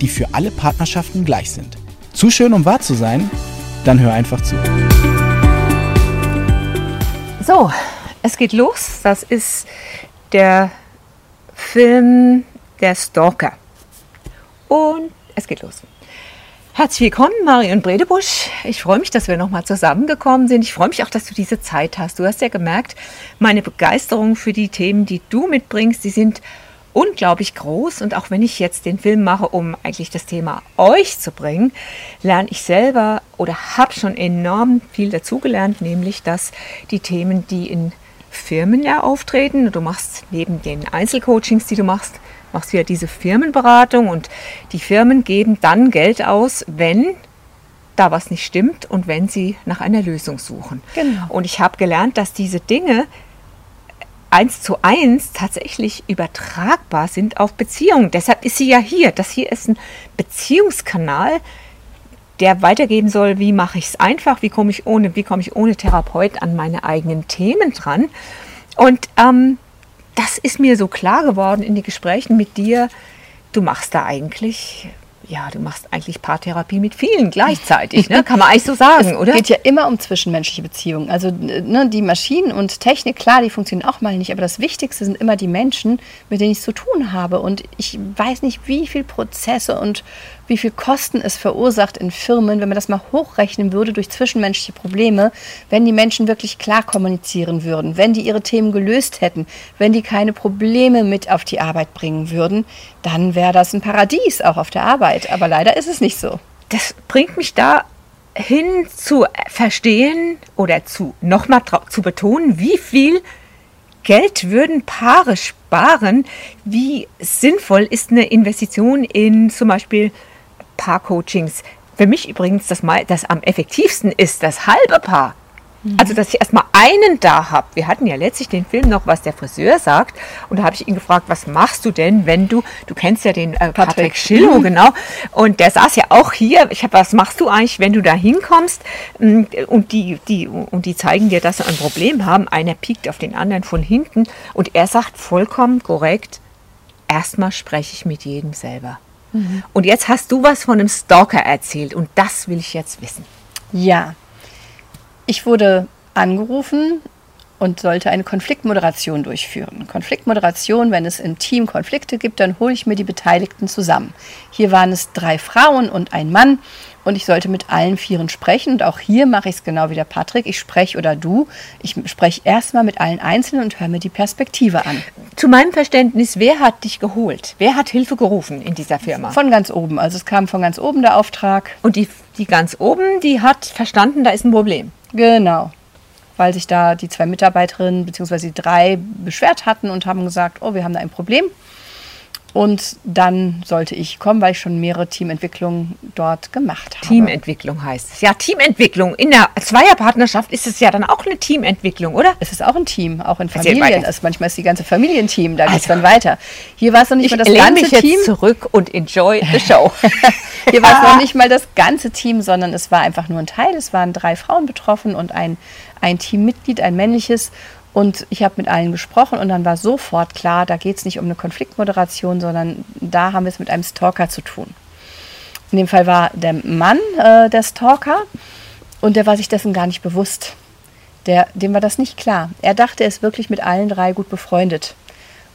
die für alle Partnerschaften gleich sind. Zu schön, um wahr zu sein? Dann hör einfach zu. So, es geht los. Das ist der Film Der Stalker. Und es geht los. Herzlich willkommen, Marion Bredebusch. Ich freue mich, dass wir nochmal zusammengekommen sind. Ich freue mich auch, dass du diese Zeit hast. Du hast ja gemerkt, meine Begeisterung für die Themen, die du mitbringst, die sind unglaublich groß. Und auch wenn ich jetzt den Film mache, um eigentlich das Thema euch zu bringen, lerne ich selber oder habe schon enorm viel dazugelernt, nämlich dass die Themen, die in Firmen ja auftreten, du machst neben den Einzelcoachings, die du machst, machst du ja diese Firmenberatung und die Firmen geben dann Geld aus, wenn da was nicht stimmt und wenn sie nach einer Lösung suchen. Genau. Und ich habe gelernt, dass diese Dinge eins zu eins tatsächlich übertragbar sind auf Beziehungen. Deshalb ist sie ja hier. Das hier ist ein Beziehungskanal, der weitergeben soll, wie mache ich es einfach, wie komme ich ohne, wie ich ohne Therapeut an meine eigenen Themen dran. Und ähm, das ist mir so klar geworden in den Gesprächen mit dir. Du machst da eigentlich ja, du machst eigentlich Paartherapie mit vielen gleichzeitig, ne? kann man eigentlich so sagen, es oder? Es geht ja immer um zwischenmenschliche Beziehungen. Also ne, die Maschinen und Technik, klar, die funktionieren auch mal nicht, aber das Wichtigste sind immer die Menschen, mit denen ich es zu tun habe. Und ich weiß nicht, wie viele Prozesse und wie viel Kosten es verursacht in Firmen, wenn man das mal hochrechnen würde durch zwischenmenschliche Probleme, wenn die Menschen wirklich klar kommunizieren würden, wenn die ihre Themen gelöst hätten, wenn die keine Probleme mit auf die Arbeit bringen würden, dann wäre das ein Paradies auch auf der Arbeit. Aber leider ist es nicht so. Das bringt mich da hin zu verstehen oder zu nochmal zu betonen, wie viel Geld würden Paare sparen, wie sinnvoll ist eine Investition in zum Beispiel Paar-Coachings. Für mich übrigens das, mal, das am effektivsten ist, das halbe Paar. Mhm. Also, dass ich erstmal einen da habe. Wir hatten ja letztlich den Film noch, was der Friseur sagt. Und da habe ich ihn gefragt, was machst du denn, wenn du, du kennst ja den äh, Patrick, Patrick Schillo, mhm. genau. Und der saß ja auch hier. Ich habe, was machst du eigentlich, wenn du da hinkommst? Mm, und die, die, und die zeigen dir, dass sie ein Problem haben. Einer piekt auf den anderen von hinten. Und er sagt vollkommen korrekt, erstmal spreche ich mit jedem selber. Mhm. Und jetzt hast du was von einem Stalker erzählt. Und das will ich jetzt wissen. Ja, ich wurde angerufen und sollte eine Konfliktmoderation durchführen. Konfliktmoderation, wenn es im Team Konflikte gibt, dann hole ich mir die Beteiligten zusammen. Hier waren es drei Frauen und ein Mann und ich sollte mit allen Vieren sprechen. Und auch hier mache ich es genau wie der Patrick. Ich spreche oder du. Ich spreche erstmal mit allen Einzelnen und höre mir die Perspektive an. Zu meinem Verständnis, wer hat dich geholt? Wer hat Hilfe gerufen in dieser Firma? Von ganz oben. Also es kam von ganz oben der Auftrag. Und die, die ganz oben, die hat verstanden, da ist ein Problem. Genau. Weil sich da die zwei Mitarbeiterinnen bzw. die drei beschwert hatten und haben gesagt, oh, wir haben da ein Problem. Und dann sollte ich kommen, weil ich schon mehrere Teamentwicklungen dort gemacht habe. Teamentwicklung heißt es. Ja, Teamentwicklung. In der Zweierpartnerschaft ist es ja dann auch eine Teamentwicklung, oder? Es ist auch ein Team, auch in Familien. Also, manchmal ist die ganze Familie ein Team, da also, geht es dann weiter. Hier war es noch nicht mal das ganze mich Team. Jetzt zurück und enjoy the show. Hier war es noch nicht mal das ganze Team, sondern es war einfach nur ein Teil. Es waren drei Frauen betroffen und ein, ein Teammitglied, ein männliches. Und ich habe mit allen gesprochen und dann war sofort klar, da geht es nicht um eine Konfliktmoderation, sondern da haben wir es mit einem Stalker zu tun. In dem Fall war der Mann äh, der Stalker und der war sich dessen gar nicht bewusst. Der, dem war das nicht klar. Er dachte, er ist wirklich mit allen drei gut befreundet.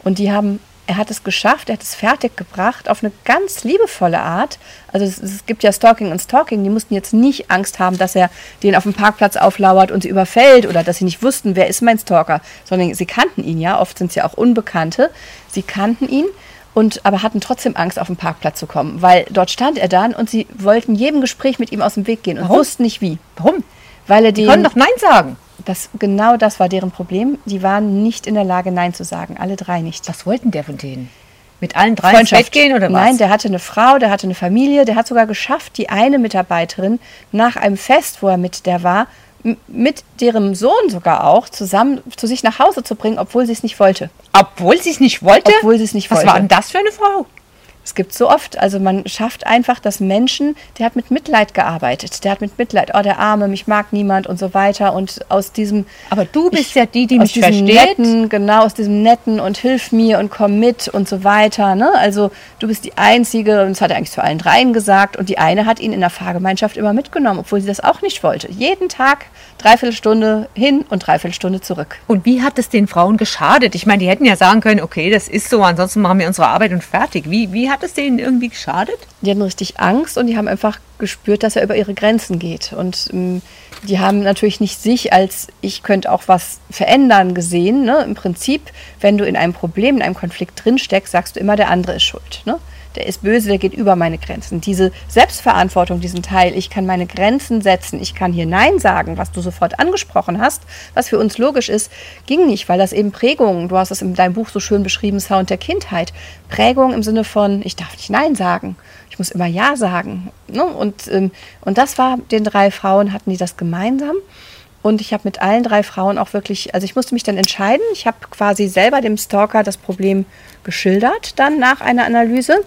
Und die haben er hat es geschafft, er hat es fertiggebracht auf eine ganz liebevolle Art. Also es, es, gibt ja Stalking und Stalking, die mussten jetzt nicht Angst haben, dass er den auf dem Parkplatz auflauert und sie überfällt oder dass sie nicht wussten, wer ist mein Stalker, sondern sie kannten ihn ja, oft sind es ja auch Unbekannte. Sie kannten ihn und aber hatten trotzdem Angst, auf den Parkplatz zu kommen, weil dort stand er dann und sie wollten jedem Gespräch mit ihm aus dem Weg gehen und Warum? wussten nicht wie. Warum? Weil er den. Die können doch Nein sagen. Das, genau das war deren Problem. Die waren nicht in der Lage, Nein zu sagen. Alle drei nicht. Was wollten der von denen? Mit allen drei ins Bett gehen oder was? Nein, der hatte eine Frau, der hatte eine Familie, der hat sogar geschafft, die eine Mitarbeiterin nach einem Fest, wo er mit der war, mit deren Sohn sogar auch zusammen zu sich nach Hause zu bringen, obwohl sie es nicht wollte. Obwohl sie es nicht wollte? Obwohl sie es nicht wollte. Was war denn das für eine Frau? Es gibt so oft, also man schafft einfach, dass Menschen, der hat mit Mitleid gearbeitet, der hat mit Mitleid, oh der Arme, mich mag niemand und so weiter und aus diesem. Aber du bist ich, ja die, die mich versteht. Netten, genau aus diesem netten und hilf mir und komm mit und so weiter. Ne? Also du bist die einzige und das hat er eigentlich zu allen dreien gesagt und die eine hat ihn in der Fahrgemeinschaft immer mitgenommen, obwohl sie das auch nicht wollte. Jeden Tag dreiviertel Stunde hin und dreiviertel Stunde zurück. Und wie hat es den Frauen geschadet? Ich meine, die hätten ja sagen können, okay, das ist so, ansonsten machen wir unsere Arbeit und fertig. Wie, wie hat es denen irgendwie geschadet? Die hatten richtig Angst und die haben einfach gespürt, dass er über ihre Grenzen geht. Und ähm, die haben natürlich nicht sich als ich könnte auch was verändern gesehen. Ne? Im Prinzip, wenn du in einem Problem, in einem Konflikt drinsteckst, sagst du immer, der andere ist schuld. Ne? Der ist böse, der geht über meine Grenzen. Diese Selbstverantwortung, diesen Teil, ich kann meine Grenzen setzen, ich kann hier Nein sagen, was du sofort angesprochen hast, was für uns logisch ist, ging nicht, weil das eben Prägungen, du hast es in deinem Buch so schön beschrieben, Sound der Kindheit, Prägung im Sinne von, ich darf nicht Nein sagen, ich muss immer Ja sagen. Ne? Und, ähm, und das war den drei Frauen, hatten die das gemeinsam. Und ich habe mit allen drei Frauen auch wirklich, also ich musste mich dann entscheiden. Ich habe quasi selber dem Stalker das Problem geschildert, dann nach einer Analyse.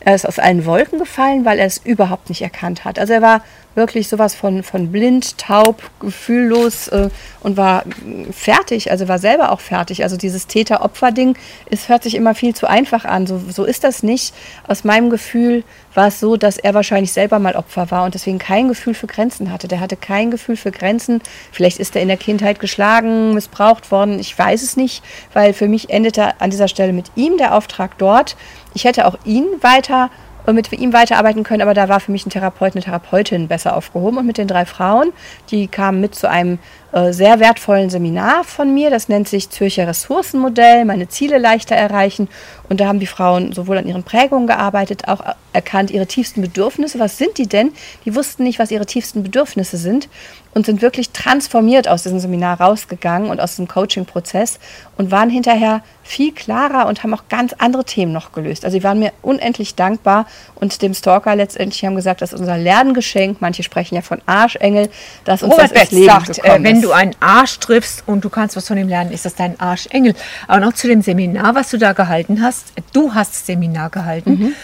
Er ist aus allen Wolken gefallen, weil er es überhaupt nicht erkannt hat. Also er war wirklich sowas von, von blind, taub, gefühllos äh, und war fertig, also war selber auch fertig. Also dieses Täter-Opfer-Ding, es hört sich immer viel zu einfach an. So, so ist das nicht. Aus meinem Gefühl war es so, dass er wahrscheinlich selber mal Opfer war und deswegen kein Gefühl für Grenzen hatte. Der hatte kein Gefühl für Grenzen. Vielleicht ist er in der Kindheit geschlagen, missbraucht worden. Ich weiß es nicht, weil für mich endete an dieser Stelle mit ihm der Auftrag dort. Ich hätte auch ihn weiter mit ihm weiterarbeiten können, aber da war für mich ein Therapeut, eine Therapeutin besser aufgehoben. Und mit den drei Frauen, die kamen mit zu einem äh, sehr wertvollen Seminar von mir. Das nennt sich Zürcher Ressourcenmodell, meine Ziele leichter erreichen. Und da haben die Frauen sowohl an ihren Prägungen gearbeitet, auch erkannt ihre tiefsten Bedürfnisse. Was sind die denn? Die wussten nicht, was ihre tiefsten Bedürfnisse sind und sind wirklich transformiert aus diesem Seminar rausgegangen und aus dem Coaching-Prozess und waren hinterher viel klarer und haben auch ganz andere Themen noch gelöst. Also sie waren mir unendlich dankbar und dem Stalker letztendlich haben gesagt, das ist unser Lerngeschenk. Manche sprechen ja von Arschengel, dass uns Robert das ins Leben sagt, äh, wenn du einen Arsch triffst und du kannst was von ihm lernen, ist das dein Arschengel. Aber noch zu dem Seminar, was du da gehalten hast. Du hast Seminar gehalten. Mhm.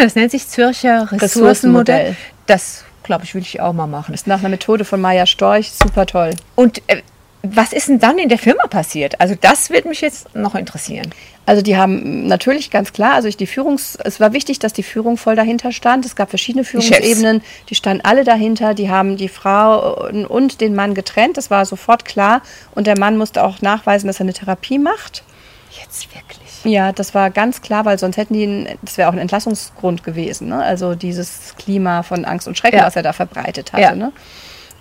Das nennt sich Zürcher Ressourcenmodell. Ressourcenmodell. Das, glaube ich, will ich auch mal machen. Das ist nach einer Methode von Maya Storch. Super toll. Und äh, was ist denn dann in der Firma passiert? Also das wird mich jetzt noch interessieren. Also die haben natürlich ganz klar, also ich die Führungs, es war wichtig, dass die Führung voll dahinter stand. Es gab verschiedene Führungsebenen, die, die standen alle dahinter. Die haben die Frau und den Mann getrennt. Das war sofort klar. Und der Mann musste auch nachweisen, dass er eine Therapie macht. Jetzt wirklich. Ja, das war ganz klar, weil sonst hätten die, das wäre auch ein Entlassungsgrund gewesen. Ne? Also dieses Klima von Angst und Schrecken, ja. was er da verbreitet hatte. Ja. Ne?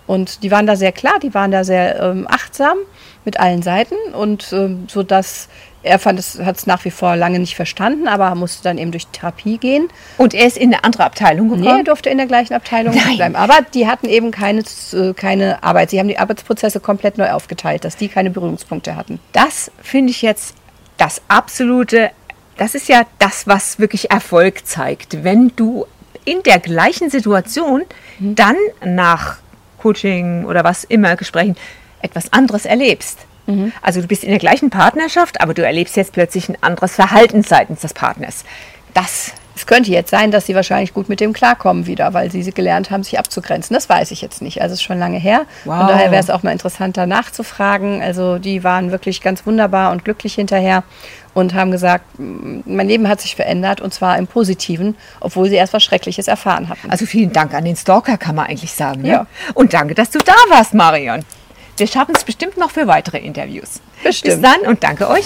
Und die waren da sehr klar, die waren da sehr ähm, achtsam mit allen Seiten und ähm, so dass er fand es, hat es nach wie vor lange nicht verstanden, aber musste dann eben durch Therapie gehen. Und er ist in eine andere Abteilung gekommen? Nee, er durfte in der gleichen Abteilung Nein. bleiben. Aber die hatten eben keine, äh, keine Arbeit. Sie haben die Arbeitsprozesse komplett neu aufgeteilt, dass die keine Berührungspunkte hatten. Das finde ich jetzt das absolute, das ist ja das, was wirklich Erfolg zeigt. Wenn du in der gleichen Situation mhm. dann nach Coaching oder was immer, Gesprächen, etwas anderes erlebst. Mhm. Also du bist in der gleichen Partnerschaft, aber du erlebst jetzt plötzlich ein anderes Verhalten seitens des Partners. Das es könnte jetzt sein, dass sie wahrscheinlich gut mit dem klarkommen wieder, weil sie gelernt haben, sich abzugrenzen. Das weiß ich jetzt nicht. Also es ist schon lange her. Wow. Von daher wäre es auch mal interessanter nachzufragen. Also die waren wirklich ganz wunderbar und glücklich hinterher und haben gesagt, mein Leben hat sich verändert und zwar im Positiven, obwohl sie erst was Schreckliches erfahren hatten. Also vielen Dank an den Stalker, kann man eigentlich sagen. Ne? Ja. Und danke, dass du da warst, Marion. Wir schaffen es bestimmt noch für weitere Interviews. Bestimmt. Bis dann und danke euch.